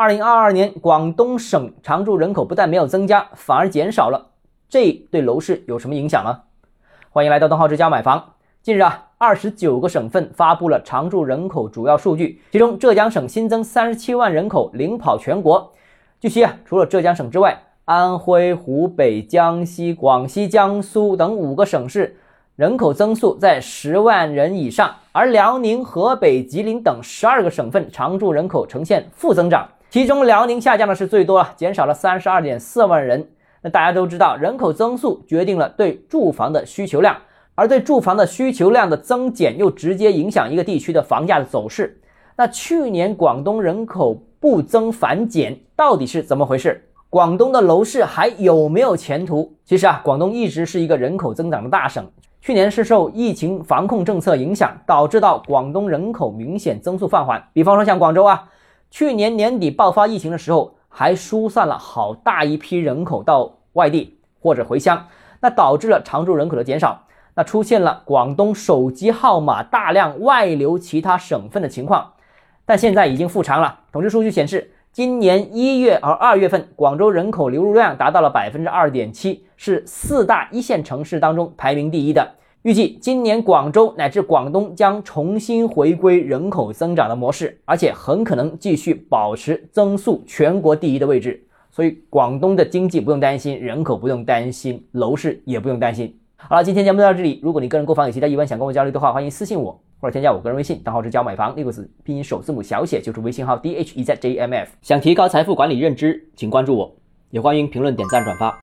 二零二二年广东省常住人口不但没有增加，反而减少了，这对楼市有什么影响呢？欢迎来到东浩之家买房。近日啊，二十九个省份发布了常住人口主要数据，其中浙江省新增三十七万人口，领跑全国。据悉啊，除了浙江省之外，安徽、湖北、江西、广西、江苏等五个省市。人口增速在十万人以上，而辽宁、河北、吉林等十二个省份常住人口呈现负增长，其中辽宁下降的是最多啊，减少了三十二点四万人。那大家都知道，人口增速决定了对住房的需求量，而对住房的需求量的增减又直接影响一个地区的房价的走势。那去年广东人口不增反减，到底是怎么回事？广东的楼市还有没有前途？其实啊，广东一直是一个人口增长的大省。去年是受疫情防控政策影响，导致到广东人口明显增速放缓。比方说像广州啊，去年年底爆发疫情的时候，还疏散了好大一批人口到外地或者回乡，那导致了常住人口的减少，那出现了广东手机号码大量外流其他省份的情况。但现在已经复常了。统计数据显示。今年一月和二月份，广州人口流入量达到了百分之二点七，是四大一线城市当中排名第一的。预计今年广州乃至广东将重新回归人口增长的模式，而且很可能继续保持增速全国第一的位置。所以，广东的经济不用担心，人口不用担心，楼市也不用担心。好了，今天节目到这里。如果你个人购房有其他疑问，想跟我交流的话，欢迎私信我。或者添加我个人微信，账号是教买房六个字，拼音首字母小写就是微信号 d h e z j m f。想提高财富管理认知，请关注我，也欢迎评论、点赞、转发。